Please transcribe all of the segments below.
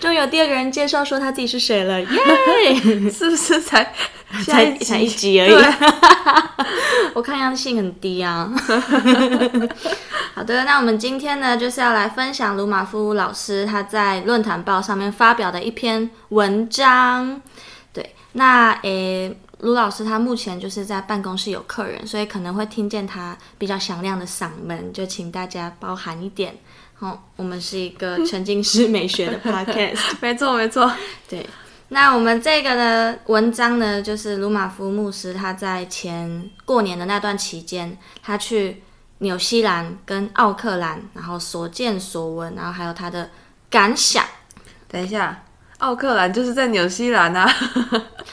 终于有第二个人介绍说他自己是谁了，耶！是不是才才才一集而已？我看样性很低啊。好的，那我们今天呢，就是要来分享鲁马夫老师他在论坛报上面发表的一篇文章。对，那诶。卢老师他目前就是在办公室有客人，所以可能会听见他比较响亮的嗓门，就请大家包含一点。好、哦，我们是一个沉浸式美学的 podcast，没错没错。对，那我们这个呢文章呢，就是鲁马夫牧师他在前过年的那段期间，他去纽西兰跟奥克兰，然后所见所闻，然后还有他的感想。等一下。奥克兰就是在纽西兰啊，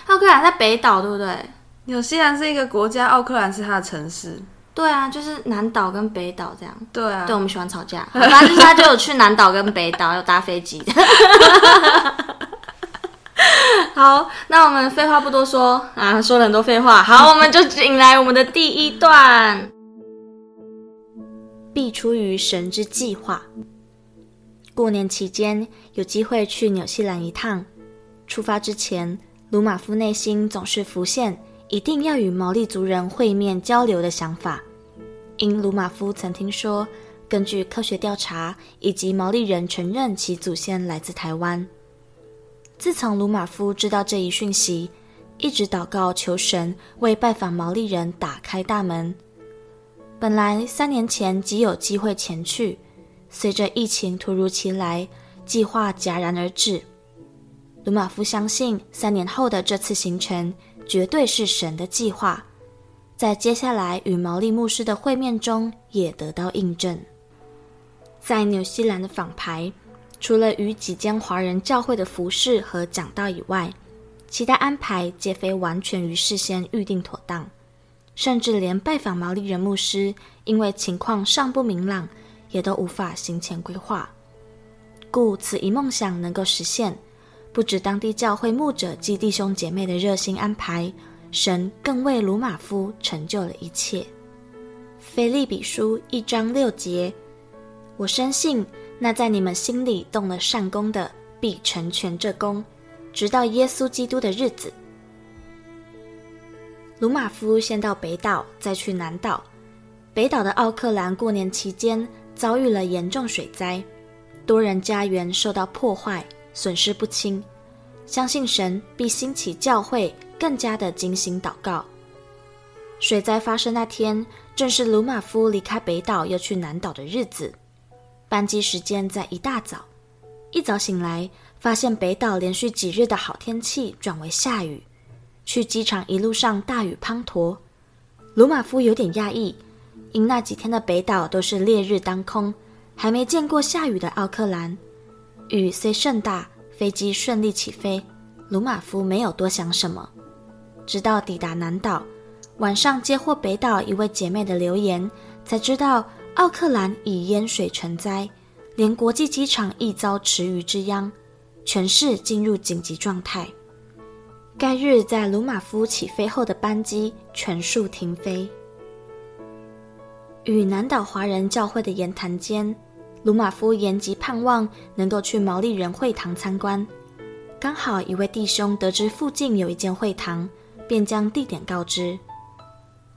奥克兰在北岛，对不对？纽西兰是一个国家，奥克兰是它的城市。对啊，就是南岛跟北岛这样。对啊，对，我们喜欢吵架，反正就是他就有去南岛跟北岛，有搭飞机。好，那我们废话不多说啊，说了很多废话。好，我们就引来我们的第一段，必出于神之计划。过年期间有机会去纽西兰一趟，出发之前，鲁马夫内心总是浮现一定要与毛利族人会面交流的想法。因鲁马夫曾听说，根据科学调查以及毛利人承认其祖先来自台湾。自从鲁马夫知道这一讯息，一直祷告求神为拜访毛利人打开大门。本来三年前即有机会前去。随着疫情突如其来，计划戛然而止。鲁马夫相信，三年后的这次行程绝对是神的计划，在接下来与毛利牧师的会面中也得到印证。在纽西兰的访排，除了与几间华人教会的服事和讲道以外，其他安排皆非完全于事先预定妥当，甚至连拜访毛利人牧师，因为情况尚不明朗。也都无法行前规划，故此一梦想能够实现，不止当地教会牧者及弟兄姐妹的热心安排，神更为鲁玛夫成就了一切。腓利比书一章六节，我深信那在你们心里动了善工的，必成全这工，直到耶稣基督的日子。鲁玛夫先到北岛，再去南岛。北岛的奥克兰过年期间，遭遇了严重水灾，多人家园受到破坏，损失不轻。相信神必兴起教会，更加的精心祷告。水灾发生那天，正是鲁马夫离开北岛又去南岛的日子。班机时间在一大早，一早醒来，发现北岛连续几日的好天气转为下雨，去机场一路上大雨滂沱。鲁马夫有点讶异。因那几天的北岛都是烈日当空，还没见过下雨的奥克兰，雨虽甚大，飞机顺利起飞。鲁马夫没有多想什么，直到抵达南岛，晚上接获北岛一位姐妹的留言，才知道奥克兰已淹水成灾，连国际机场亦遭池鱼之殃，全市进入紧急状态。该日在鲁马夫起飞后的班机全数停飞。与南岛华人教会的言谈间，鲁马夫延吉盼望能够去毛利人会堂参观。刚好一位弟兄得知附近有一间会堂，便将地点告知。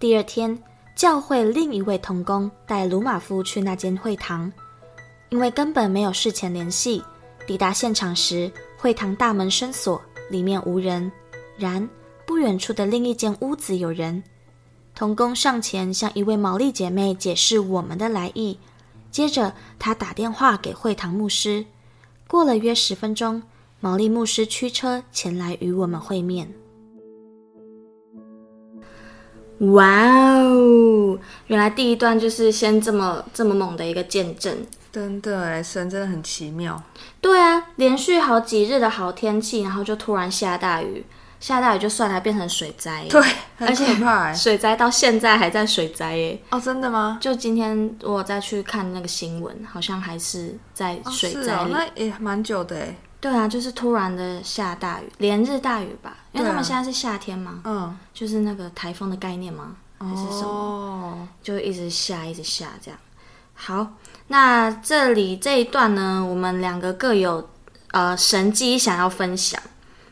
第二天，教会另一位同工带鲁马夫去那间会堂。因为根本没有事前联系，抵达现场时，会堂大门深锁，里面无人。然不远处的另一间屋子有人。同工上前向一位毛利姐妹解释我们的来意，接着他打电话给会堂牧师。过了约十分钟，毛利牧师驱车前来与我们会面。哇哦！原来第一段就是先这么这么猛的一个见证，真的哎，神真的很奇妙。对啊，连续好几日的好天气，然后就突然下大雨，下大雨就算了，还变成水灾。对，很可怕。水灾到现在还在水灾耶。哦，真的吗？就今天我再去看那个新闻，好像还是在水灾里。哦，那也蛮久的哎。对啊，就是突然的下大雨，连日大雨吧？因为他们现在是夏天嘛，嗯，就是那个台风的概念吗？还是什么？哦，就一直下，一直下这样。好，那这里这一段呢，我们两个各有呃神机想要分享，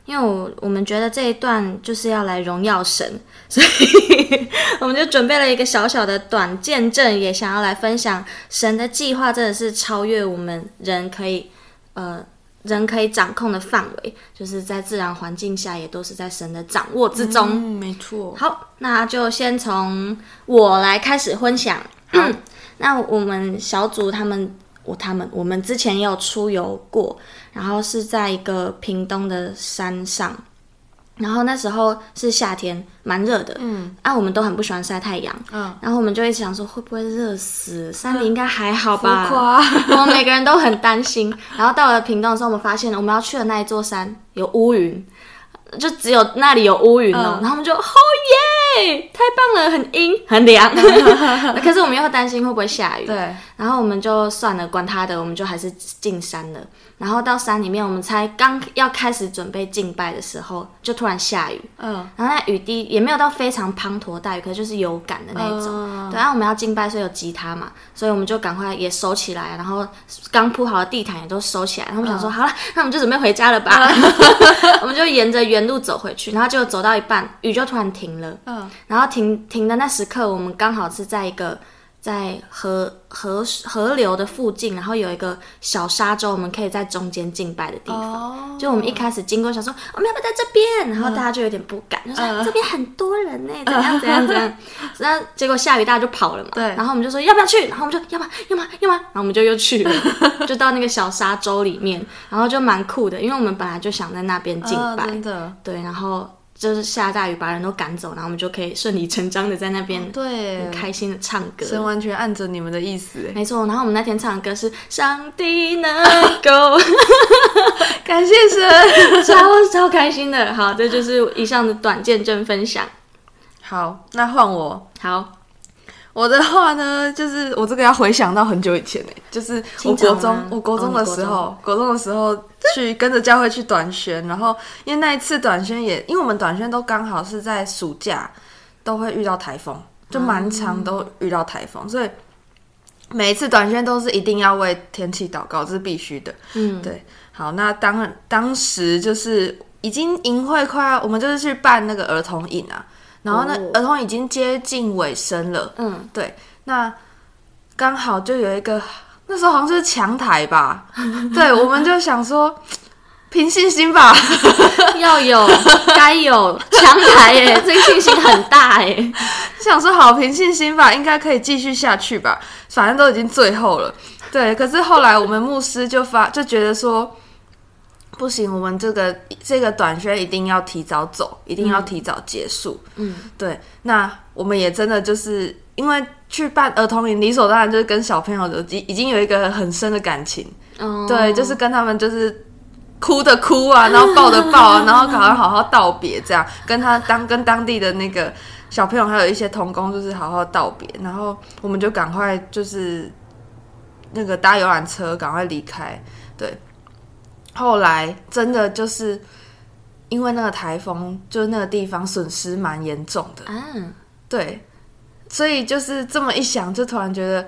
因为我我们觉得这一段就是要来荣耀神，所以我们就准备了一个小小的短见证，也想要来分享神的计划真的是超越我们人可以呃。人可以掌控的范围，就是在自然环境下，也都是在神的掌握之中。嗯，没错。好，那就先从我来开始分享。嗯，那我们小组他们，我他们，我们之前也有出游过，然后是在一个屏东的山上。然后那时候是夏天，蛮热的。嗯，啊，我们都很不喜欢晒太阳。嗯，然后我们就一直想说，会不会热死？山里应该还好吧？我们每个人都很担心。然后到了屏东的时候，我们发现了我们要去的那一座山有乌云，就只有那里有乌云哦。嗯，然后我们就，哦耶，太棒了，很阴，很凉。可是我们又担心会不会下雨。对。然后我们就算了，管他的，我们就还是进山了。然后到山里面，我们才刚要开始准备敬拜的时候，就突然下雨。嗯，然后那雨滴也没有到非常滂沱大雨，可是就是有感的那种。嗯、对，然后我们要敬拜，所以有吉他嘛，所以我们就赶快也收起来，然后刚铺好的地毯也都收起来。然后我们想说，嗯、好了，那我们就准备回家了吧。嗯、我们就沿着原路走回去，然后就走到一半，雨就突然停了。嗯，然后停停的那时刻，我们刚好是在一个。在河河河流的附近，然后有一个小沙洲，我们可以在中间敬拜的地方。Oh. 就我们一开始经过，想说我们要不要在这边，然后大家就有点不敢，uh. 就说、uh. 这边很多人呢，怎样怎样怎样。然后 结果下雨，大家就跑了嘛。对。然后我们就说要不要去？然后我们就要吗？要吗？要吗？然后我们就又去了，就到那个小沙洲里面，然后就蛮酷的，因为我们本来就想在那边敬拜。Uh, 真的。对，然后。就是下大雨把人都赶走，然后我们就可以顺理成章的在那边对很开心的唱歌。神完全按着你们的意思，没错。然后我们那天唱的歌是上帝能 够，感谢神，超超开心的。好，这就是以上的短见证分享。好，那换我。好。我的话呢，就是我这个要回想到很久以前呢，就是我国中，我国中的时候，哦、国中的时候去跟着教会去短宣，然后因为那一次短宣也，因为我们短宣都刚好是在暑假，都会遇到台风，就蛮常都遇到台风，嗯、所以每一次短宣都是一定要为天气祷告，这是必须的。嗯，对。好，那当当时就是已经营会快要，我们就是去办那个儿童营啊。然后呢，儿童已经接近尾声了。嗯，对，那刚好就有一个，那时候好像是强台吧。对，我们就想说，凭信心吧，要有，该有强台耶，这个信心很大耶。想说好，凭信心吧，应该可以继续下去吧。反正都已经最后了。对，可是后来我们牧师就发就觉得说。不行，我们这个这个短宣一定要提早走，一定要提早结束。嗯，对。那我们也真的就是因为去办儿童营，理所当然就是跟小朋友的已已经有一个很深的感情。哦，对，就是跟他们就是哭的哭啊，然后抱的抱啊，然后赶快好好道别，这样跟他当跟当地的那个小朋友还有一些童工，就是好好道别，然后我们就赶快就是那个搭游览车赶快离开。对。后来真的就是因为那个台风，就是那个地方损失蛮严重的。嗯，对，所以就是这么一想，就突然觉得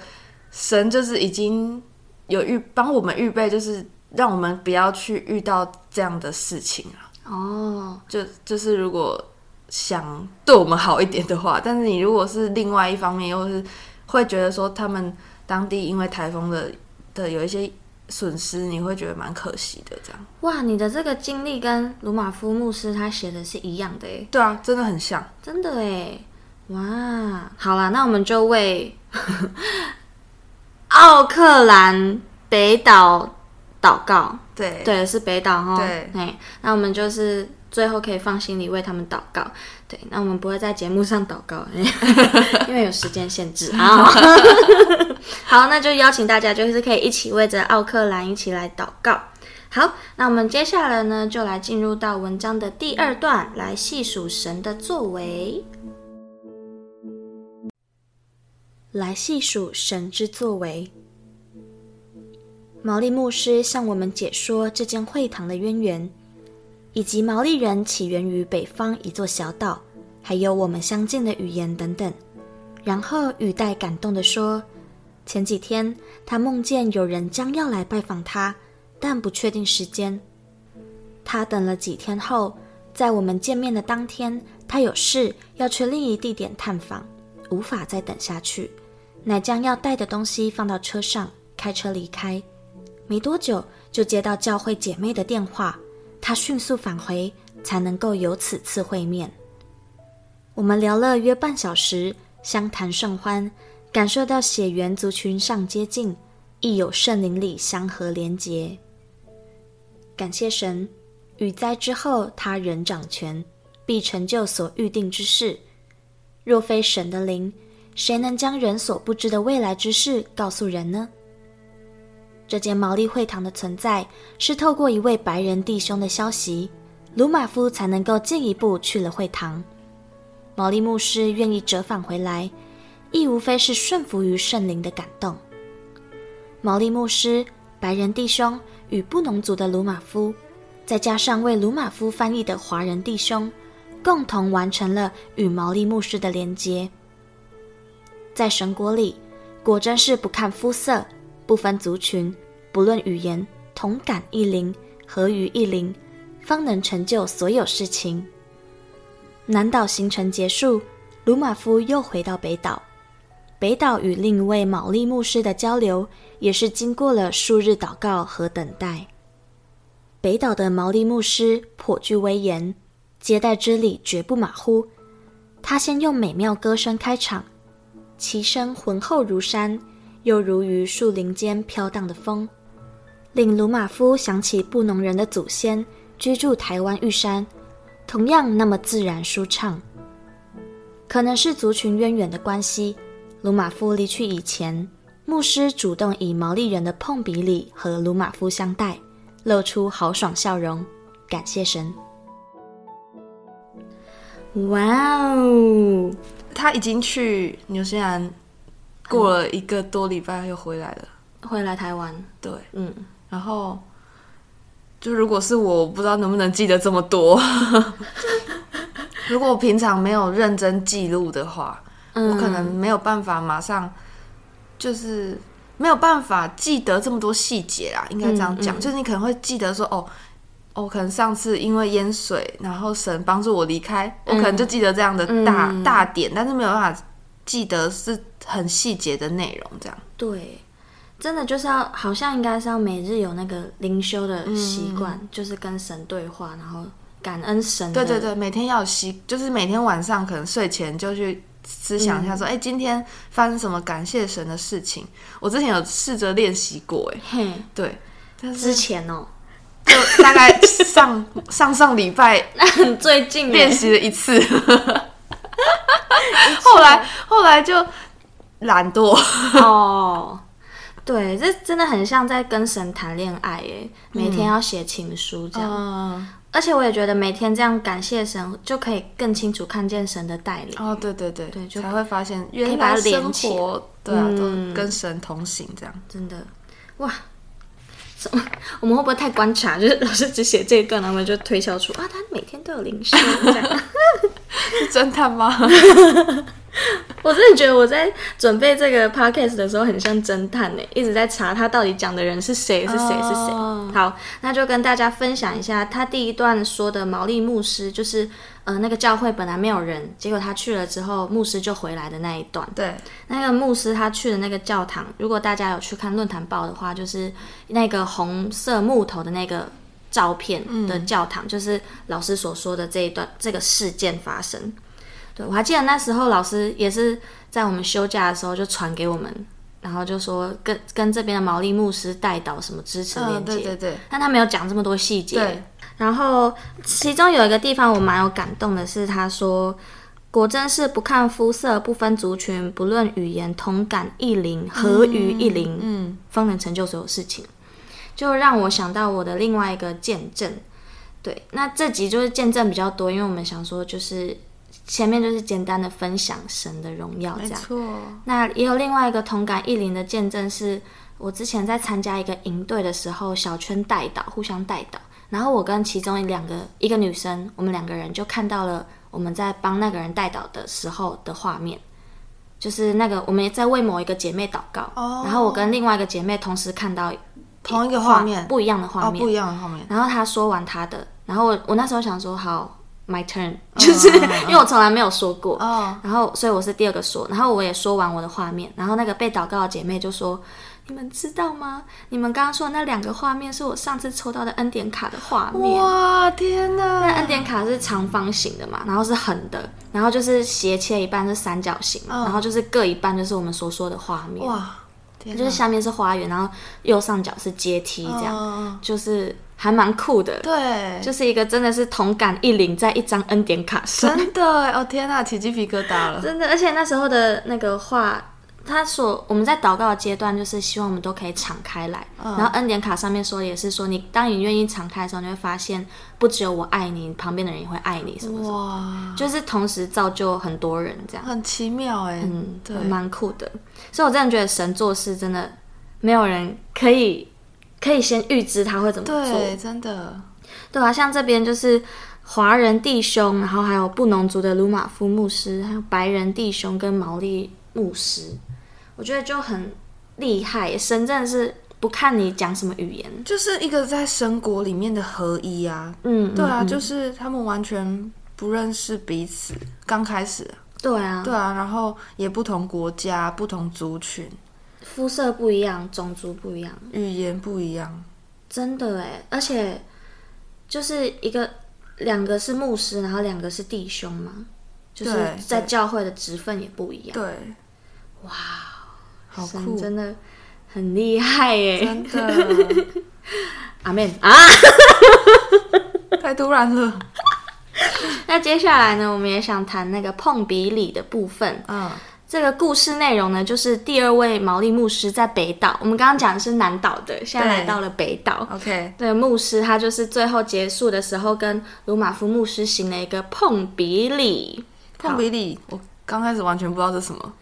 神就是已经有预帮我们预备，就是让我们不要去遇到这样的事情啊。哦，就就是如果想对我们好一点的话，但是你如果是另外一方面，又是会觉得说他们当地因为台风的。的有一些损失，你会觉得蛮可惜的。这样哇，你的这个经历跟鲁马夫牧师他写的是一样的诶。对啊，真的很像，真的诶。哇，好啦，那我们就为 奥克兰北岛祷告。对对，是北岛哈。对，那我们就是最后可以放心里为他们祷告。对，那我们不会在节目上祷告，因为有时间限制啊。好，那就邀请大家，就是可以一起为着奥克兰一起来祷告。好，那我们接下来呢，就来进入到文章的第二段，来细数神的作为。来细数神之作为。毛利牧师向我们解说这间会堂的渊源，以及毛利人起源于北方一座小岛，还有我们相近的语言等等。然后语带感动地说：“前几天他梦见有人将要来拜访他，但不确定时间。他等了几天后，在我们见面的当天，他有事要去另一地点探访，无法再等下去。”乃将要带的东西放到车上，开车离开。没多久，就接到教会姐妹的电话，他迅速返回，才能够有此次会面。我们聊了约半小时，相谈甚欢，感受到血缘族群上接近，亦有圣灵里相合连结。感谢神，雨灾之后，他仍掌权，必成就所预定之事。若非神的灵，谁能将人所不知的未来之事告诉人呢？这间毛利会堂的存在，是透过一位白人弟兄的消息，鲁马夫才能够进一步去了会堂。毛利牧师愿意折返回来，亦无非是顺服于圣灵的感动。毛利牧师、白人弟兄与布农族的鲁马夫，再加上为鲁马夫翻译的华人弟兄，共同完成了与毛利牧师的连接。在神国里，果真是不看肤色，不分族群，不论语言，同感一灵，合于一灵，方能成就所有事情。南岛行程结束，鲁玛夫又回到北岛。北岛与另一位毛利牧师的交流，也是经过了数日祷告和等待。北岛的毛利牧师颇具威严，接待之礼绝不马虎。他先用美妙歌声开场。其声浑厚如山，又如于树林间飘荡的风，令鲁马夫想起布农人的祖先居住台湾玉山，同样那么自然舒畅。可能是族群渊源的关系，鲁马夫离去以前，牧师主动以毛利人的碰鼻礼和鲁马夫相待，露出豪爽笑容，感谢神。哇哦！他已经去纽西兰过了一个多礼拜，又回来了，回来台湾。对，嗯，然后就如果是我，我不知道能不能记得这么多。如果我平常没有认真记录的话，嗯，我可能没有办法马上，就是没有办法记得这么多细节啦。应该这样讲，嗯嗯，就是你可能会记得说，哦。我、哦、可能上次因为淹水，然后神帮助我离开，嗯、我可能就记得这样的大、嗯、大点，但是没有办法记得是很细节的内容。这样对，真的就是要好像应该是要每日有那个灵修的习惯，嗯、就是跟神对话，然后感恩神。对对对，每天要习，就是每天晚上可能睡前就去思想一下说，哎，今天发生什么感谢神的事情。我之前有试着练习过，哎，嘿，对，但是之前哦。就大概上 上上礼拜，最近练习了一次，后来后来就懒惰 哦。对，这真的很像在跟神谈恋爱耶，每天要写情书这样。嗯、而且我也觉得每天这样感谢神，就可以更清楚看见神的带领。哦，对对对对，就才会发现原来生活对啊，都跟神同行这样。真的哇。我们会不会太观察？就是老师只写这一段，然后我们就推敲出啊，他每天都有灵修，是侦探吗？我真的觉得我在准备这个 podcast 的时候很像侦探呢，一直在查他到底讲的人是谁，是谁，是谁。好，那就跟大家分享一下他第一段说的毛利牧师，就是呃那个教会本来没有人，结果他去了之后，牧师就回来的那一段。对，那个牧师他去的那个教堂，如果大家有去看论坛报的话，就是那个红色木头的那个照片的教堂，嗯、就是老师所说的这一段这个事件发生。对，我还记得那时候老师也是在我们休假的时候就传给我们。然后就说跟跟这边的毛利牧师代祷什么支持链接，嗯，对对对，但他没有讲这么多细节。对，然后其中有一个地方我蛮有感动的是，他说果真是不看肤色，不分族群，不论语言，同感一灵，合于一灵，嗯，嗯，方能成就所有事情。就让我想到我的另外一个见证。对，那这集就是见证比较多，因为我们想说就是。前面就是简单的分享神的荣耀，这样。没错。那也有另外一个同感一灵的见证，是我之前在参加一个营队的时候，小圈带导，互相带导。然后我跟其中一两个一个女生，我们两个人就看到了我们在帮那个人带导的时候的画面，就是那个我们也在为某一个姐妹祷告。哦。然后我跟另外一个姐妹同时看到同一个画面，不一样的画面，哦，不一样的画面。然后他说完他的，然后我我那时候想说好。My turn，就是、oh, oh, oh. 因为我从来没有说过，oh. 然后所以我是第二个说，然后我也说完我的画面，然后那个被祷告的姐妹就说：“你们知道吗？你们刚刚说的那两个画面是我上次抽到的恩典卡的画面。”哇，天哪！那恩典卡是长方形的嘛，然后是横的，然后就是斜切一半是三角形，oh. 然后就是各一半就是我们所说的画面。哇！就是下面是花园，然后右上角是阶梯，这样，oh. 就是。还蛮酷的，对，就是一个真的是同感一领在一张恩典卡上，真的哦天哪，起鸡皮疙瘩了，真的，而且那时候的那个话，他所我们在祷告的阶段，就是希望我们都可以敞开来，嗯、然后恩典卡上面说的也是说，你当你愿意敞开的时候，你会发现不只有我爱你，旁边的人也会爱你，什么什么，哇，就是同时造就很多人这样，很奇妙哎，嗯，对，蛮酷的，所以我真的觉得神做事真的没有人可以。可以先预知他会怎么做，对，真的，对啊，像这边就是华人弟兄，然后还有布农族的鲁马夫牧师，还有白人弟兄跟毛利牧师，我觉得就很厉害。神真的是不看你讲什么语言，就是一个在神国里面的合一啊。嗯，对啊，嗯、就是他们完全不认识彼此，刚开始，对啊，对啊，然后也不同国家、不同族群。肤色不一样，种族不一样，语言不一样，真的哎！而且就是一个两个是牧师，然后两个是弟兄嘛，就是在教会的职分也不一样。对，哇，好酷，真的很厉害耶！真的，阿门啊！太突然了。那接下来呢，我们也想谈那个碰鼻礼的部分。嗯。这个故事内容呢，就是第二位毛利牧师在北岛。我们刚刚讲的是南岛的，现在来到了北岛。OK，对，牧师他就是最后结束的时候，跟鲁马夫牧师行了一个碰鼻礼。碰鼻礼，我刚开始完全不知道这是什么，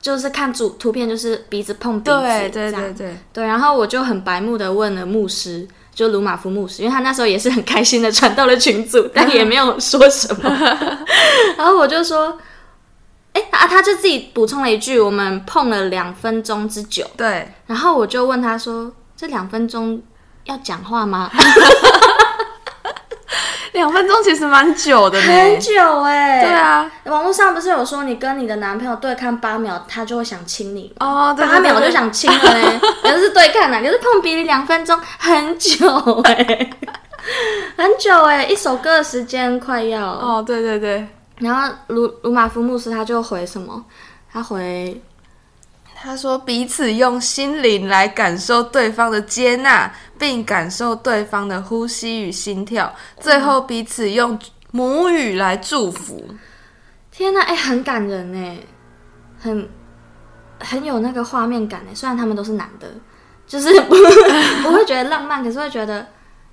就是看主图片，就是鼻子碰鼻子，对对对对对。然后我就很白目的问了牧师，就鲁马夫牧师，因为他那时候也是很开心的传到了群组，但也没有说什么。然后我就说。哎啊！他就自己补充了一句：“我们碰了两分钟之久。”对。然后我就问他说：“这两分钟要讲话吗？” 两分钟其实蛮久的呢，很久哎、欸。对啊，网络上不是有说你跟你的男朋友对看八秒，他就会想亲你哦，对，八秒我就想亲了呢。可是对看呢，可是碰鼻礼两分钟，很久哎、欸，很久哎、欸，一首歌的时间快要哦，对对对。然后鲁鲁玛夫牧师他就回什么？他回他说彼此用心灵来感受对方的接纳，并感受对方的呼吸与心跳，最后彼此用母语来祝福。天哪，哎，很感人哎，很很有那个画面感哎。虽然他们都是男的，就是不 不会觉得浪漫，可是会觉得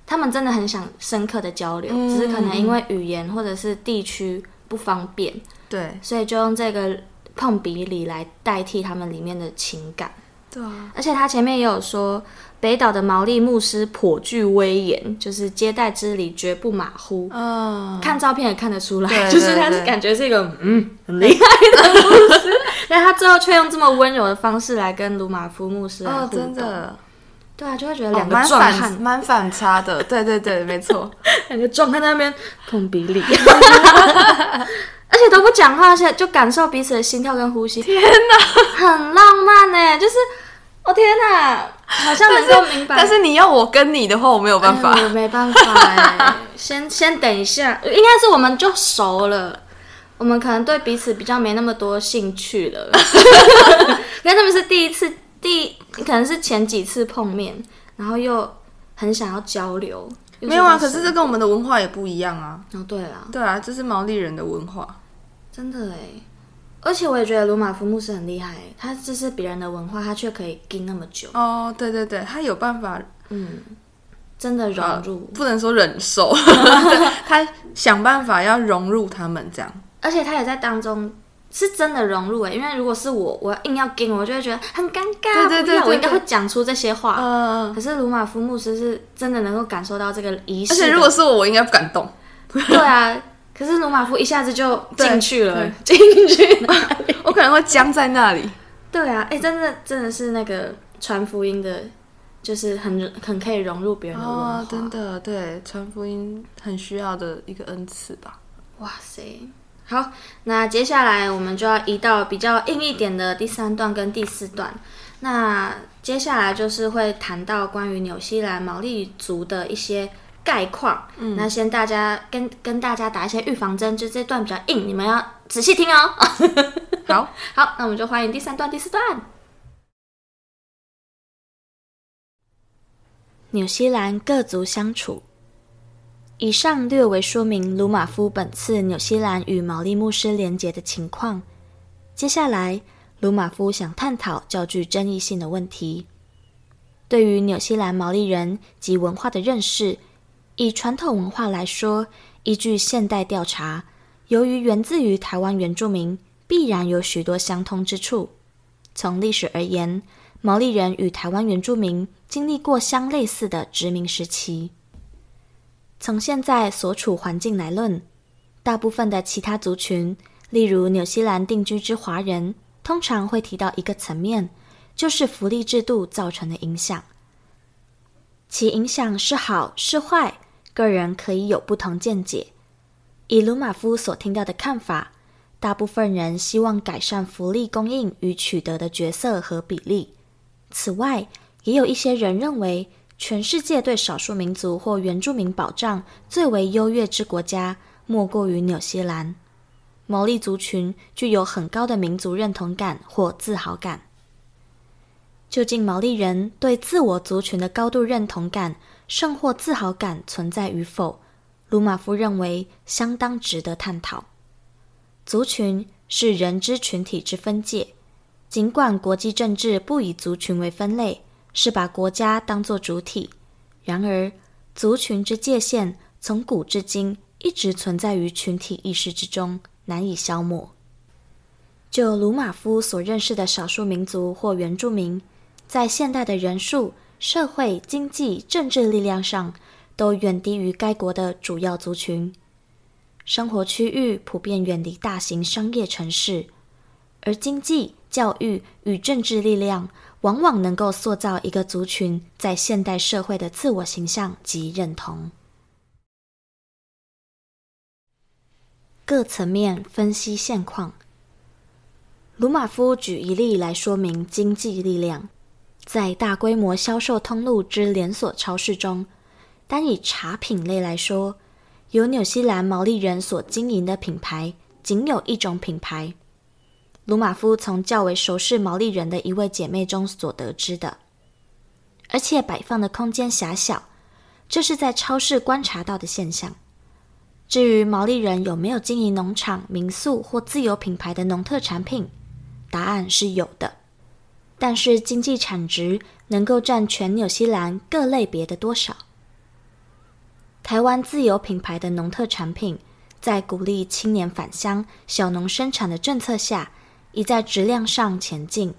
他们真的很想深刻的交流，嗯、只是可能因为语言或者是地区。不方便，对，所以就用这个碰鼻礼来代替他们里面的情感。对啊，而且他前面也有说，北岛的毛利牧师颇具威严，就是接待之礼绝不马虎。嗯，看照片也看得出来，对 对对，就是他是感觉是一个嗯很厉害的牧师，但他最后却用这么温柔的方式来跟鲁马夫牧师来互动。哦，真的，对啊，就会觉得两个壮汉蛮反差的。对对对，没错，两个壮汉在那边碰鼻力，而且都不讲话，现在就感受彼此的心跳跟呼吸。天哪，很浪漫呢，就是。我、哦、天哪，好像能够明白但。但是你要我跟你的话，我没有办法。哎、我没办法哎，先先等一下，应该是我们就熟了，我们可能对彼此比较没那么多兴趣了。因为他们是第一次，第可能是前几次碰面，然后又很想要交流。没有啊，可是这跟我们的文化也不一样啊。哦，对啊，对啊，这是毛利人的文化，真的哎。而且我也觉得鲁马夫牧师很厉害，他这是别人的文化，他却可以撑那么久。哦，对对对，他有办法，嗯，真的融入，不能说忍受，他想办法要融入他们这样。而且他也在当中是真的融入欸，因为如果是我，我硬要跟，我就会觉得很尴尬。对对对，我应该会讲出这些话。嗯，可是鲁马夫牧师是真的能够感受到这个仪式，而且如果是我，我应该不敢动。对啊。可是鲁马夫一下子就进去了，进 去？我可能会僵在那里。对啊，哎、欸，真的真的是那个传福音的，就是很很可以融入别人的文化。哦，真的，对，传福音很需要的一个恩赐吧。哇塞，好，那接下来我们就要移到比较硬一点的第三段跟第四段。那接下来就是会谈到关于纽西兰毛利族的一些。概况，嗯，那先大家跟跟大家打一些预防针，就这段比较硬，你们要仔细听哦。好 好，那我们就欢迎第三段、第四段。纽西兰各族相处。以上略为说明鲁马夫本次纽西兰与毛利牧师连结的情况。接下来，鲁马夫想探讨较具争议性的问题，对于纽西兰毛利人及文化的认识。以传统文化来说，依据现代调查，由于源自于台湾原住民，必然有许多相通之处。从历史而言，毛利人与台湾原住民经历过相类似的殖民时期。从现在所处环境来论，大部分的其他族群，例如纽西兰定居之华人，通常会提到一个层面，就是福利制度造成的影响。其影响是好是坏？个人可以有不同见解。以鲁马夫所听到的看法，大部分人希望改善福利供应与取得的角色和比例。此外，也有一些人认为，全世界对少数民族或原住民保障最为优越之国家，莫过于纽西兰。毛利族群具有很高的民族认同感或自豪感。究竟毛利人对自我族群的高度认同感，甚或自豪感存在与否，鲁马夫认为相当值得探讨。族群是人之群体之分界，尽管国际政治不以族群为分类，是把国家当作主体，然而族群之界限从古至今一直存在于群体意识之中，难以消磨。就鲁马夫所认识的少数民族或原住民，在现代的人数。社会、经济、政治力量上都远低于该国的主要族群，生活区域普遍远离大型商业城市，而经济、教育与政治力量往往能够塑造一个族群在现代社会的自我形象及认同。各层面分析现况，鲁马夫举一例来说明经济力量。在大规模销售通路之连锁超市中，单以茶品类来说，由纽西兰毛利人所经营的品牌仅有一种品牌。鲁马夫从较为熟识毛利人的一位姐妹中所得知的，而且摆放的空间狭小，这是在超市观察到的现象。至于毛利人有没有经营农场、民宿或自有品牌的农特产品，答案是有的。但是经济产值能够占全纽西兰各类别的多少？台湾自有品牌的农特产品，在鼓励青年返乡、小农生产的政策下，已在质量上前进。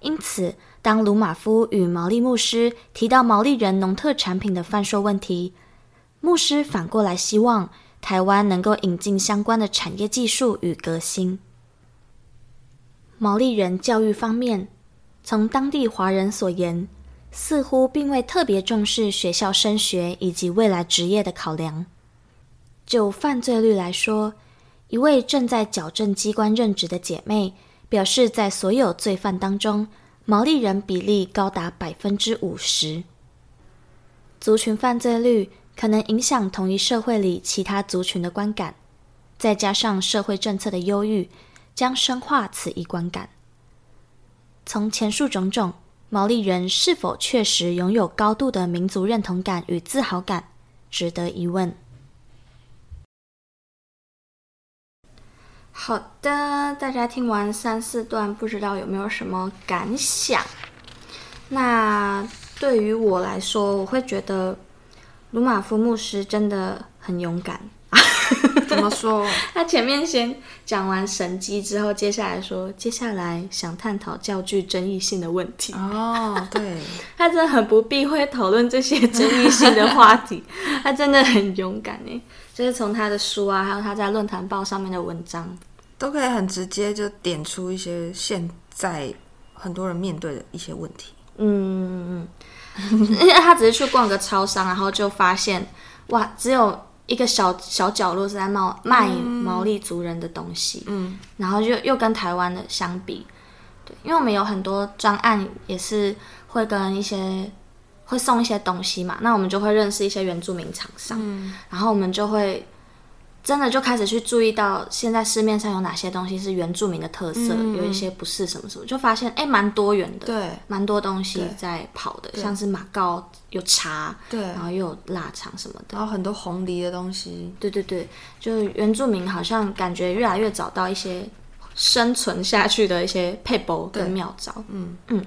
因此，当鲁马夫与毛利牧师提到毛利人农特产品的贩售问题，牧师反过来希望台湾能够引进相关的产业技术与革新。毛利人教育方面。从当地华人所言，似乎并未特别重视学校升学以及未来职业的考量。就犯罪率来说，一位正在矫正机关任职的姐妹表示，在所有罪犯当中，毛利人比例高达百分之五十。族群犯罪率可能影响同一社会里其他族群的观感，再加上社会政策的优遇，将深化此一观感。从前述种种，毛利人是否确实拥有高度的民族认同感与自豪感，值得疑问。好的，大家听完三四段，不知道有没有什么感想？那对于我来说，我会觉得鲁马夫牧师真的很勇敢。怎么说？他前面先讲完神迹之后，接下来说，接下来想探讨较具争议性的问题。哦，对，他真的很不避讳讨论这些争议性的话题，他真的很勇敢呢。就是从他的书啊，还有他在论坛报上面的文章，都可以很直接就点出一些现在很多人面对的一些问题。嗯，因为他只是去逛个超商，然后就发现哇，只有。一个小小角落是在卖卖毛利族人的东西，嗯，然后又又跟台湾的相比，对，因为我们有很多专案也是会跟一些会送一些东西嘛，那我们就会认识一些原住民厂商，嗯，然后我们就会。真的就开始去注意到现在市面上有哪些东西是原住民的特色，嗯、有一些不是什么什么，就发现哎，蛮多元的，对，蛮多东西在跑的，像是马告有茶，对，然后又有腊肠什么的，然后很多红梨的东西，对对对，就原住民好像感觉越来越找到一些生存下去的一些撇步跟妙招，嗯。嗯。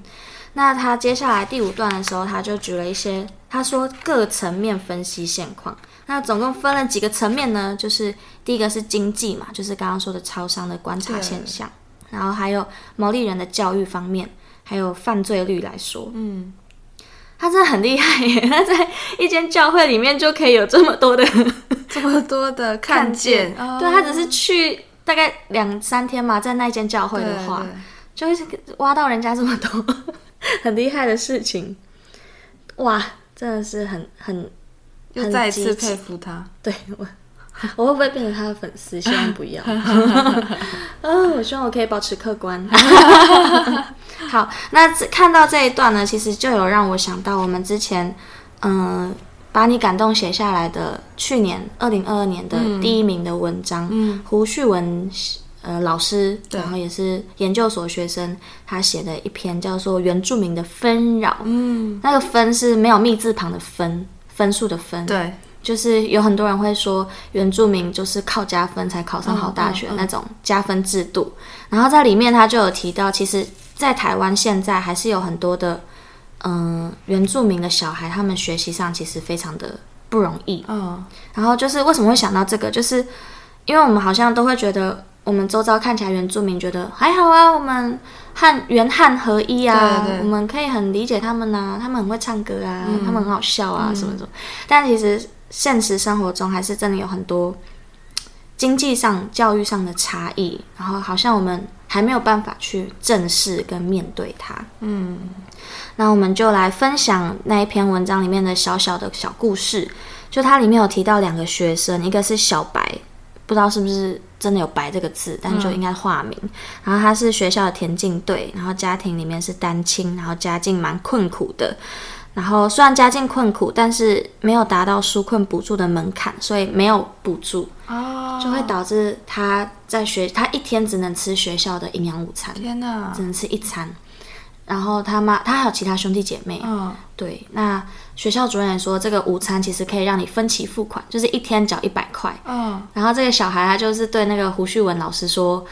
那他接下来第五段的时候，他就举了一些，他说各层面分析现况。那总共分了几个层面呢？就是第一个是经济嘛，就是刚刚说的超商的观察现象，然后还有毛利人的教育方面，还有犯罪率来说，嗯，他真的很厉害耶！他在一间教会里面就可以有这么多的 这么多的 看见，对，他只是去大概两三天嘛，在那间教会的话，就会挖到人家这么多很厉害的事情，哇，真的是很很。又再一次佩服他，对我，我会不会变成他的粉丝？希望不要。哦，我希望我可以保持客观。好，那看到这一段呢，其实就有让我想到我们之前，嗯、呃，把你感动写下来的去年二零二二年的第一名的文章，嗯，胡旭文呃老师，然后也是研究所学生，他写的一篇叫做《原住民的纷扰》，嗯，那个分是没有密字旁的分。分数的分，对，就是有很多人会说原住民就是靠加分才考上好大学那种加分制度，然后在里面他就有提到，其实，在台湾现在还是有很多的，嗯，原住民的小孩，他们学习上其实非常的不容易，嗯，然后就是为什么会想到这个，就是因为我们好像都会觉得。我们周遭看起来原住民觉得还好啊，我们汉原汉合一啊，对对对，我们可以很理解他们啊，他们很会唱歌啊，嗯、他们很好笑啊，什么什么。但其实现实生活中还是真的有很多经济上、教育上的差异，然后好像我们还没有办法去正视跟面对它。嗯，那我们就来分享那一篇文章里面的小小的小故事，就它里面有提到两个学生，一个是小白。不知道是不是真的有“白”这个字，但就应该化名。嗯、然后他是学校的田径队，然后家庭里面是单亲，然后家境蛮困苦的。然后虽然家境困苦，但是没有达到纾困补助的门槛，所以没有补助，哦、就会导致他在学他一天只能吃学校的营养午餐。天哪，只能吃一餐。然后他妈，他还有其他兄弟姐妹。嗯，对。那学校主任也说，这个午餐其实可以让你分期付款，就是一天缴一百块。嗯。然后这个小孩他就是对那个胡旭文老师说：“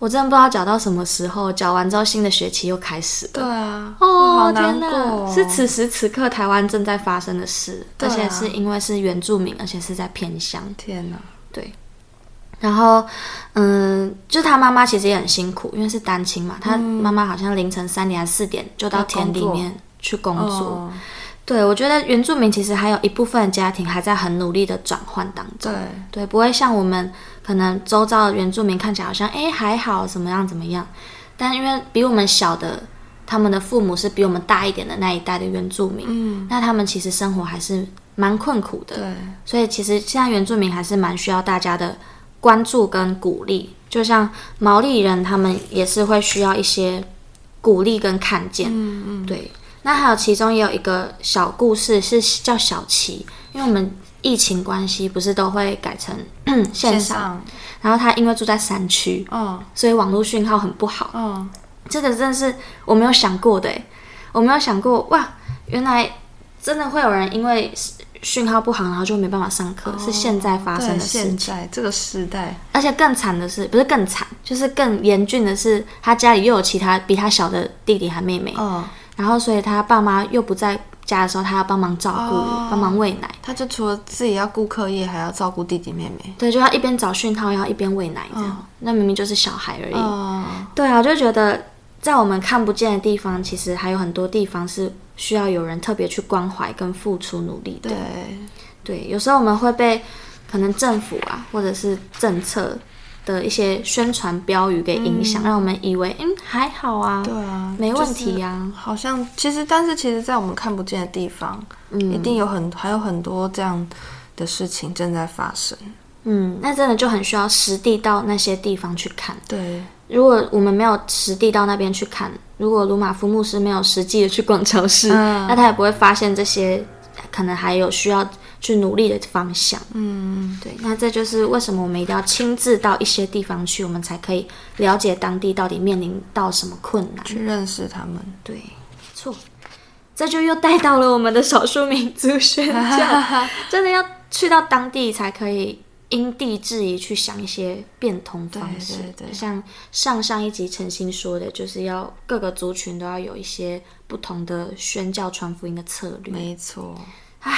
我真的不知道缴到什么时候，缴完之后新的学期又开始了。”对啊。哦，好难过。天哪，是此时此刻台湾正在发生的事，而且是因为是原住民，而且是在偏乡。天哪。对。然后，嗯，就他妈妈其实也很辛苦，因为是单亲嘛。他妈妈好像凌晨三点还是四点就到田里面去工作。工作对，我觉得原住民其实还有一部分家庭还在很努力的转换当中。对，对，不会像我们可能周遭的原住民看起来好像哎还好怎么样怎么样，但因为比我们小的他们的父母是比我们大一点的那一代的原住民，嗯，那他们其实生活还是蛮困苦的，对，所以其实现在原住民还是蛮需要大家的关注跟鼓励，就像毛利人他们也是会需要一些鼓励跟看见，嗯嗯，对。那还有其中也有一个小故事是叫小琪，因为我们疫情关系不是都会改成 线上，然后他因为住在山区，嗯，所以网络讯号很不好，嗯，这个真的是我没有想过的，我没有想过哇，原来真的会有人因为讯号不好，然后就没办法上课，哦、是现在发生的事情。现在这个时代，而且更惨的是，不是更惨，就是更严峻的是，他家里又有其他比他小的弟弟和妹妹，嗯然后，所以他爸妈又不在家的时候，他要帮忙照顾，哦、帮忙喂奶。他就除了自己要顾课业，还要照顾弟弟妹妹。对，就要一边找讯号，要一边喂奶这样。哦、那明明就是小孩而已。哦、对啊，我就觉得在我们看不见的地方，其实还有很多地方是需要有人特别去关怀跟付出努力的。对，对，有时候我们会被可能政府啊，或者是政策。的一些宣传标语给影响，嗯、让我们以为嗯还好啊，对啊，没问题啊，好像其实，但是其实，在我们看不见的地方，嗯，一定有很还有很多这样的事情正在发生。嗯，那真的就很需要实地到那些地方去看。对，如果我们没有实地到那边去看，如果鲁马夫牧师没有实际的去逛超市，嗯、那他也不会发现这些可能还有需要。去努力的方向，嗯，对，那这就是为什么我们一定要亲自到一些地方去，我们才可以了解当地到底面临到什么困难，去认识他们。对，没错，这就又带到了我们的少数民族宣教，真的要去到当地才可以因地制宜去想一些变通方式。对对对，像上上一集陈心说的，就是要各个族群都要有一些不同的宣教传福音的策略。没错，啊。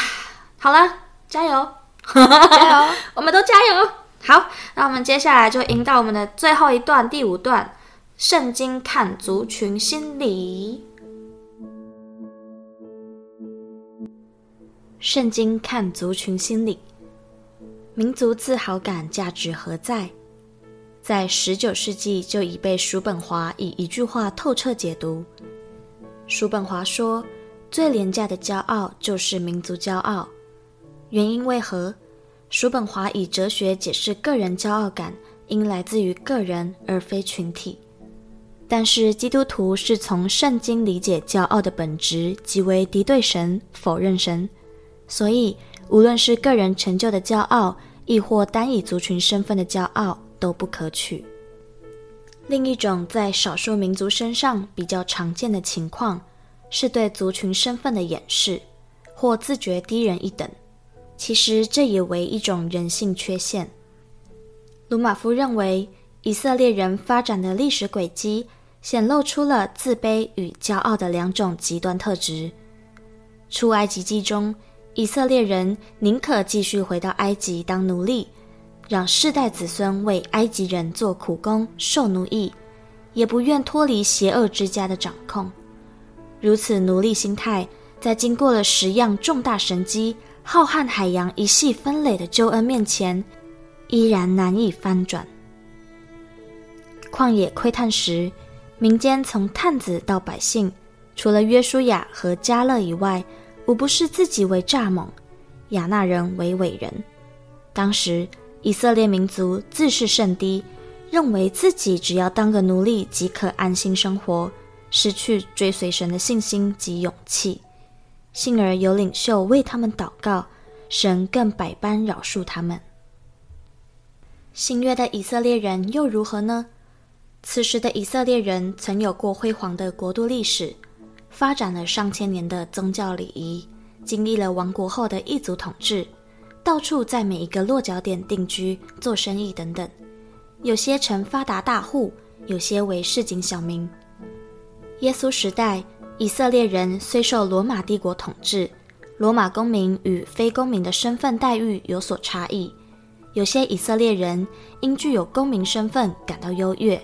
好了，加油，加油，我们都加油。好，那我们接下来就引到我们的最后一段，第五段，圣经看族群心理。圣经看族群心理，民族自豪感价值何在？在十九世纪就已被叔本华以一句话透彻解读。叔本华说：“最廉价的骄傲就是民族骄傲。”原因为何？叔本华以哲学解释个人骄傲感应来自于个人而非群体，但是基督徒是从圣经理解骄傲的本质，即为敌对神、否认神，所以无论是个人成就的骄傲，亦或单以族群身份的骄傲，都不可取。另一种在少数民族身上比较常见的情况，是对族群身份的掩饰，或自觉低人一等。其实这也为一种人性缺陷。鲁马夫认为，以色列人发展的历史轨迹显露出了自卑与骄傲的两种极端特质。出埃及记中，以色列人宁可继续回到埃及当奴隶，让世代子孙为埃及人做苦工、受奴役，也不愿脱离邪恶之家的掌控。如此奴隶心态，在经过了十样重大神迹。浩瀚海洋一系分类的救恩面前，依然难以翻转。旷野窥探时，民间从探子到百姓，除了约书亚和迦勒以外，我不是自己为蚱蜢，亚衲人为伟人。当时以色列民族自视甚低，认为自己只要当个奴隶即可安心生活，失去追随神的信心及勇气。幸而有领袖为他们祷告，神更百般饶恕他们。新约的以色列人又如何呢？此时的以色列人曾有过辉煌的国度历史，发展了上千年的宗教礼仪，经历了亡国后的异族统治，到处在每一个落脚点定居、做生意等等。有些成发达大户，有些为市井小民。耶稣时代。以色列人虽受罗马帝国统治，罗马公民与非公民的身份待遇有所差异。有些以色列人因具有公民身份感到优越，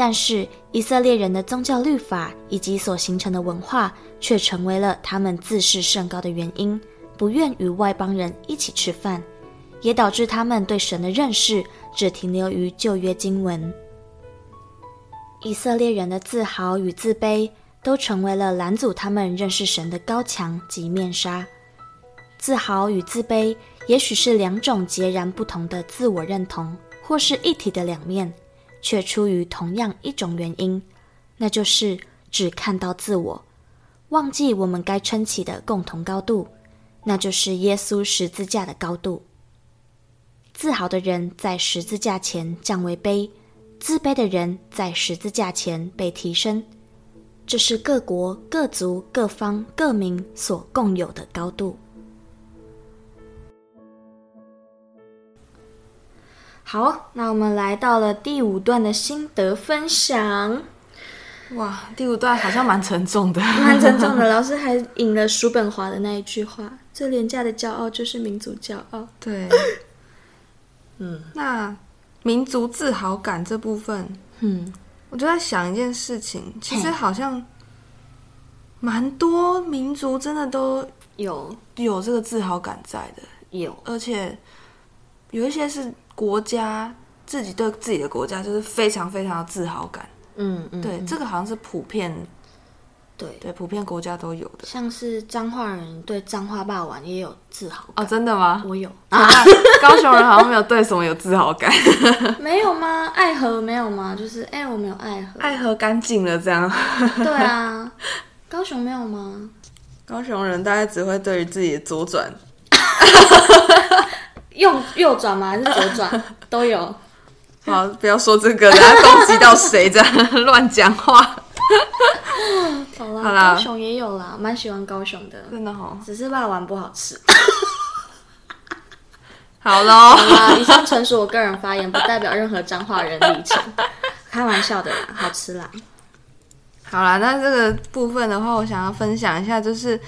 但是以色列人的宗教律法以及所形成的文化却成为了他们自视甚高的原因，不愿与外邦人一起吃饭，也导致他们对神的认识只停留于旧约经文。以色列人的自豪与自卑。都成为了拦阻他们认识神的高墙及面纱。自豪与自卑，也许是两种截然不同的自我认同，或是一体的两面，却出于同样一种原因，那就是只看到自我，忘记我们该撑起的共同高度，那就是耶稣十字架的高度。自豪的人在十字架前降为卑，自卑的人在十字架前被提升。这是各国、各族、各方、各民所共有的高度。好，那我们来到了第五段的心得分享。哇，第五段好像蛮沉重的，蛮沉重的。老师还引了叔本华的那一句话：“最廉价的骄傲就是民族骄傲。”对，嗯，那民族自豪感这部分，嗯。我就在想一件事情，其实好像蛮多民族真的都有有这个自豪感在的，有，而且有一些是国家自己对自己的国家就是非常非常的自豪感，嗯嗯，对，这个好像是普遍。对对，普遍国家都有的，像是彰化人对彰化霸王也有自豪感哦，真的吗？我有啊，高雄人好像没有对什么有自豪感，没有吗？爱河没有吗？就是哎、欸，我没有爱河，爱河干净了这样。对啊，高雄没有吗？高雄人大概只会对于自己的左转，用右转吗？还是左转 都有？好，不要说这个，等 下攻击到谁？这样乱讲话。好啦，好啦，高雄也有啦，蛮喜欢高雄的，真的好，只是霸王不好吃。好喽，好啦，以上纯属我个人发言，不代表任何彰化人立场，开玩笑的啦，好吃啦。好啦，那这个部分的话，我想要分享一下，就是，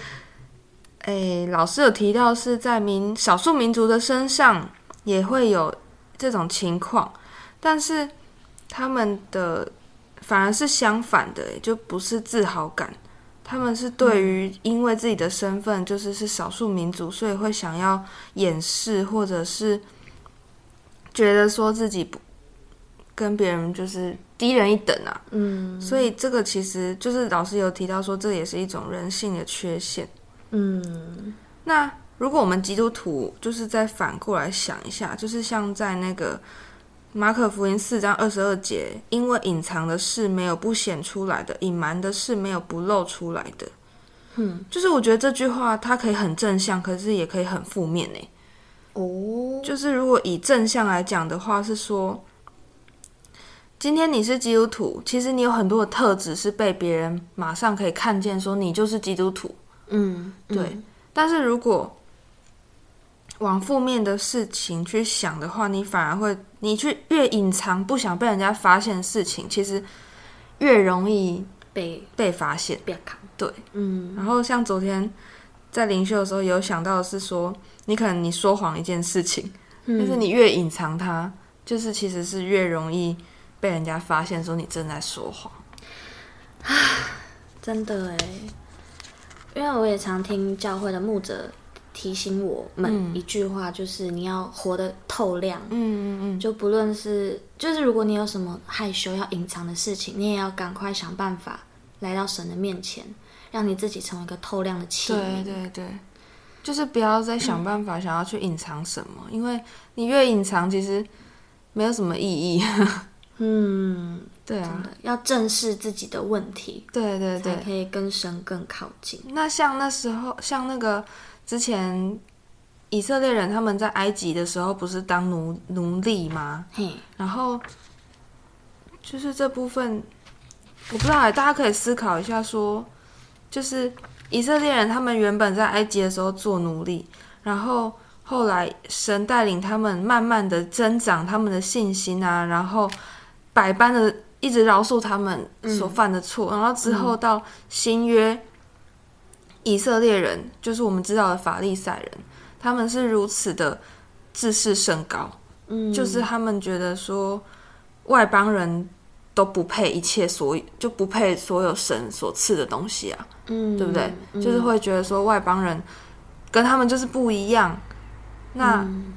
诶、欸，老师有提到是在民少数民族的身上也会有这种情况，但是他们的。反而是相反的，就不是自豪感，他们是对于因为自己的身份就是是少数民族，所以会想要掩饰，或者是觉得说自己不跟别人就是低人一等啊。嗯，所以这个其实就是老师有提到说，这也是一种人性的缺陷。嗯，那如果我们基督徒就是再反过来想一下，就是像在那个。马可福音四章二十二节，因为隐藏的事没有不显出来的，隐瞒的事没有不露出来的。嗯，就是我觉得这句话它可以很正向，可是也可以很负面呢。哦，就是如果以正向来讲的话，是说，今天你是基督徒，其实你有很多的特质是被别人马上可以看见，说你就是基督徒。嗯，对。嗯，但是如果往负面的事情去想的话，你反而会，你去越隐藏不想被人家发现的事情，其实越容易被被发现。对，嗯。然后像昨天在灵修的时候，有想到的是说，你可能你说谎一件事情，嗯，但是你越隐藏它，就是其实是越容易被人家发现，说你正在说谎。啊，真的哎，因为我也常听教会的牧者。提醒我们一句话，就是你要活得透亮。嗯嗯嗯，就不论是，就是如果你有什么害羞要隐藏的事情，你也要赶快想办法来到神的面前，让你自己成为一个透亮的器皿。对对对，就是不要再想办法想要去隐藏什么，嗯，因为你越隐藏，其实没有什么意义。嗯，对啊，要正视自己的问题。对对对，才可以跟神更靠近。那像那时候，像那个。之前以色列人他们在埃及的时候不是当奴奴隶吗？嘿，然后就是这部分我不知道，大家可以思考一下说，说就是以色列人他们原本在埃及的时候做奴隶，然后后来神带领他们慢慢的增长他们的信心啊，然后百般的一直饶恕他们所犯的错，嗯、然后之后到新约。嗯以色列人就是我们知道的法利赛人，他们是如此的自视甚高，嗯，就是他们觉得说外邦人都不配一切所有，就不配所有神所赐的东西啊，嗯，对不对？嗯，就是会觉得说外邦人跟他们就是不一样，那，嗯，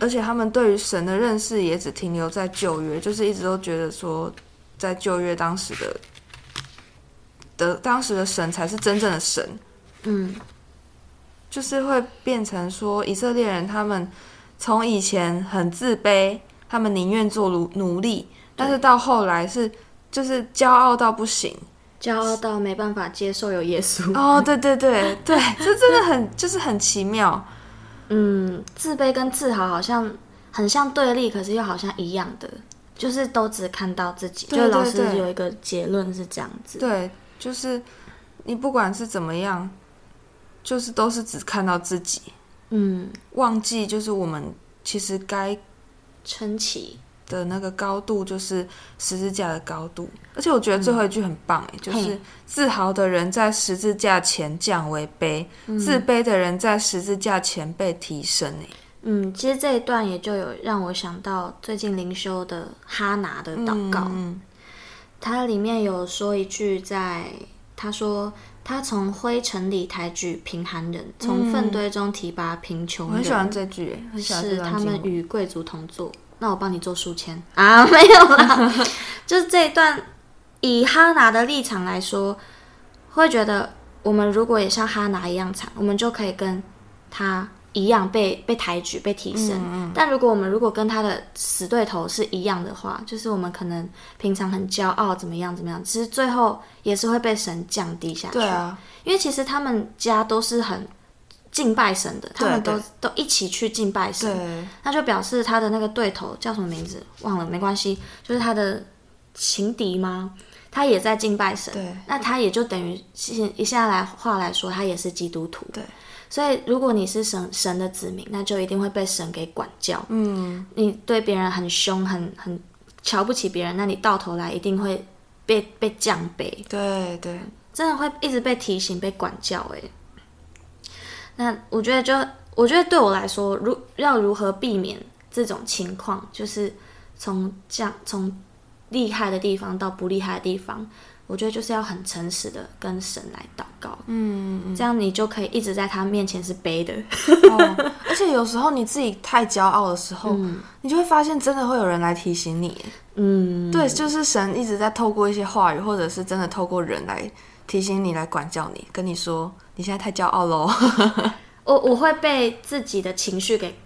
而且他们对于神的认识也只停留在旧约，就是一直都觉得说在旧约当时的。的当时的神才是真正的神。嗯，就是会变成说以色列人他们从以前很自卑，他们宁愿做奴奴隶，但是到后来是就是骄傲到不行，骄傲到没办法接受有耶稣。哦，对对对对，这真的很就是很奇妙。嗯，自卑跟自豪好像很像对立，可是又好像一样的，就是都只看到自己。对对对，就老师有一个结论是这样子。对，就是你不管是怎么样，就是都是只看到自己。嗯，忘记就是我们其实该撑起的那个高度，就是十字架的高度。而且我觉得最后一句很棒，哎、嗯，就是自豪的人在十字架前降为卑，嗯、自卑的人在十字架前被提升。哎，嗯，其实这一段也就有让我想到最近灵修的哈拿的祷告，嗯，它里面有说一句在，在他说他从灰尘里抬举贫寒人，从粪堆中提拔贫穷人。我很喜欢这句，很喜欢是他们与贵族同坐。那我帮你做书签啊，没有啦，就是这一段。以哈拿的立场来说，会觉得我们如果也像哈拿一样惨，我们就可以跟他一样被被抬举、被提升。嗯嗯。但如果我们如果跟他的死对头是一样的话，就是我们可能平常很骄傲，怎么样怎么样，其实最后也是会被神降低下去。对啊，因为其实他们家都是很敬拜神的，他们都都一起去敬拜神，那就表示他的那个对头叫什么名字忘了，没关系，就是他的情敌吗？他也在敬拜神，那他也就等于现以现在来话来说，他也是基督徒，对。所以如果你是神神的子民，那就一定会被神给管教。嗯，你对别人很凶，很很瞧不起别人，那你到头来一定会被被降卑。对对，真的会一直被提醒、被管教。哎，那我觉得就我觉得对我来说，如要如何避免这种情况，就是从这样从。厉害的地方到不厉害的地方，我觉得就是要很诚实的跟神来祷告，嗯，嗯，这样你就可以一直在他面前是卑的。哦，而且有时候你自己太骄傲的时候，嗯，你就会发现真的会有人来提醒你，嗯，对，就是神一直在透过一些话语，或者是真的透过人来提醒你，来管教你，跟你说你现在太骄傲喽。我我会被自己的情绪给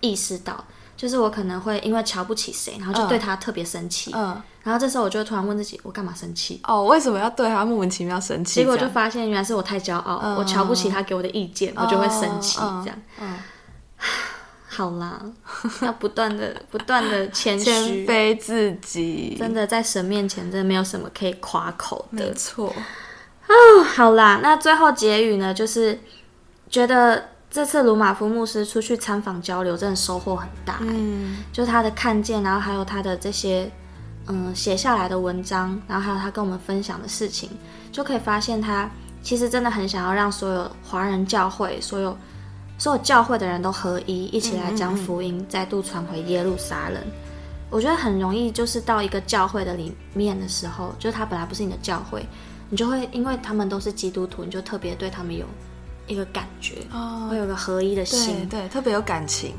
意识到。就是我可能会因为瞧不起谁，然后就对他特别生气。嗯，然后这时候我就会突然问自己：我干嘛生气？哦，为什么要对他莫名其妙生气？结果就发现原来是我太骄傲，嗯、我瞧不起他给我的意见，嗯、我就会生气。这样，嗯，好啦，要不断的、不断的谦虚、谦卑自己。真的在神面前，真的没有什么可以夸口的。没错。哦，好啦，那最后结语呢，就是觉得。这次鲁马夫牧师出去参访交流，真的收获很大。嗯，就他的看见，然后还有他的这些，嗯，写下来的文章，然后还有他跟我们分享的事情，就可以发现他其实真的很想要让所有华人教会、所有所有教会的人都合一，一起来将福音再度传回耶路撒冷。嗯嗯嗯。我觉得很容易，就是到一个教会的里面的时候，就是他本来不是你的教会，你就会因为他们都是基督徒，你就特别对他们有。一个感觉，哦，会有个合一的心，对，对，特别有感情，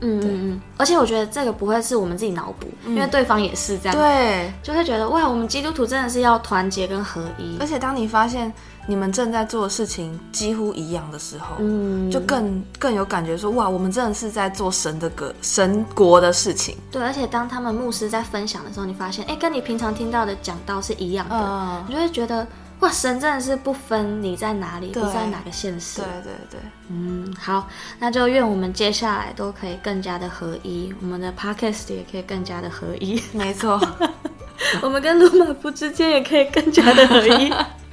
嗯嗯嗯，而且我觉得这个不会是我们自己脑补，嗯，因为对方也是这样，对，就会觉得哇，我们基督徒真的是要团结跟合一，而且当你发现你们正在做的事情几乎一样的时候，嗯，就更更有感觉说哇，我们真的是在做神的个神国的事情，对，而且当他们牧师在分享的时候，你发现哎，跟你平常听到的讲道是一样的，嗯，你就会觉得。哇，神真的是不分你在哪里，不在哪个县市。对对对，嗯，好，那就愿我们接下来都可以更加的合一，我们的 podcast 也可以更加的合一。没错，我们跟鲁马夫之间也可以更加的合一。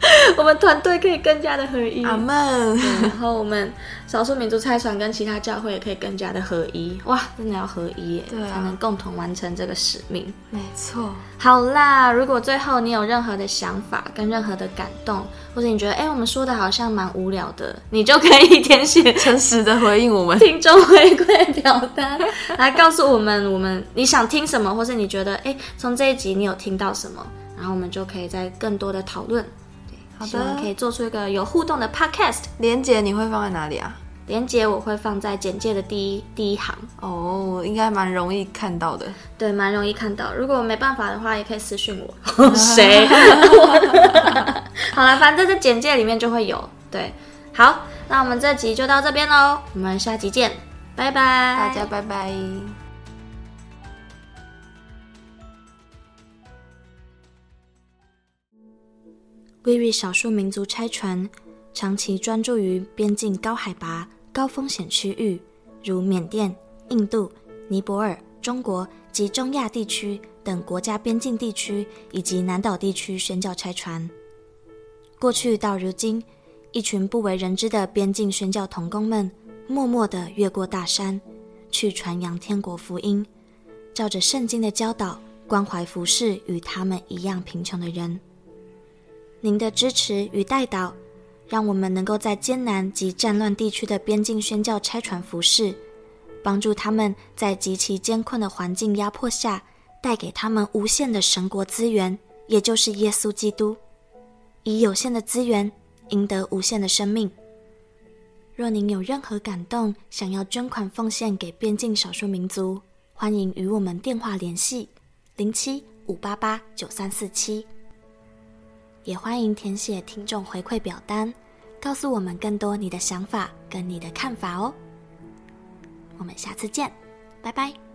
我们团队可以更加的合一，阿门。然后我们少数民族差传跟其他教会也可以更加的合一，哇，真的要合一耶，对啊，才能共同完成这个使命。没错。好啦，如果最后你有任何的想法跟任何的感动，或者你觉得哎，我们说的好像蛮无聊的，你就可以填写诚实的回应我们听众回馈表单，来告诉我们我们你想听什么，或是你觉得哎，从这一集你有听到什么，然后我们就可以再更多的讨论。好的，可以做出一个有互动的 podcast。连接你会放在哪里啊？连接我会放在简介的第一第一行。哦，应该蛮容易看到的。对，蛮容易看到。如果没办法的话，也可以私讯我。谁？好了，反正在简介里面就会有。对，好，那我们这集就到这边喽，我们下集见，拜拜，大家拜拜。威瑞少数民族拆船长期专注于边境高海拔、高风险区域，如缅甸、印度、尼泊尔、中国及中亚地区等国家边境地区以及南岛地区宣教拆船。过去到如今，一群不为人知的边境宣教童工们，默默地越过大山，去传扬天国福音，照着圣经的教导，关怀服侍与他们一样贫穷的人。您的支持与代祷，让我们能够在艰难及战乱地区的边境宣教差传服饰，帮助他们在极其艰困的环境压迫下，带给他们无限的神国资源，也就是耶稣基督，以有限的资源赢得无限的生命。若您有任何感动，想要捐款奉献给边境少数民族，欢迎与我们电话联系：零七五八八九三四七。也欢迎填写听众回馈表单，告诉我们更多你的想法跟你的看法哦。我们下次见，拜拜。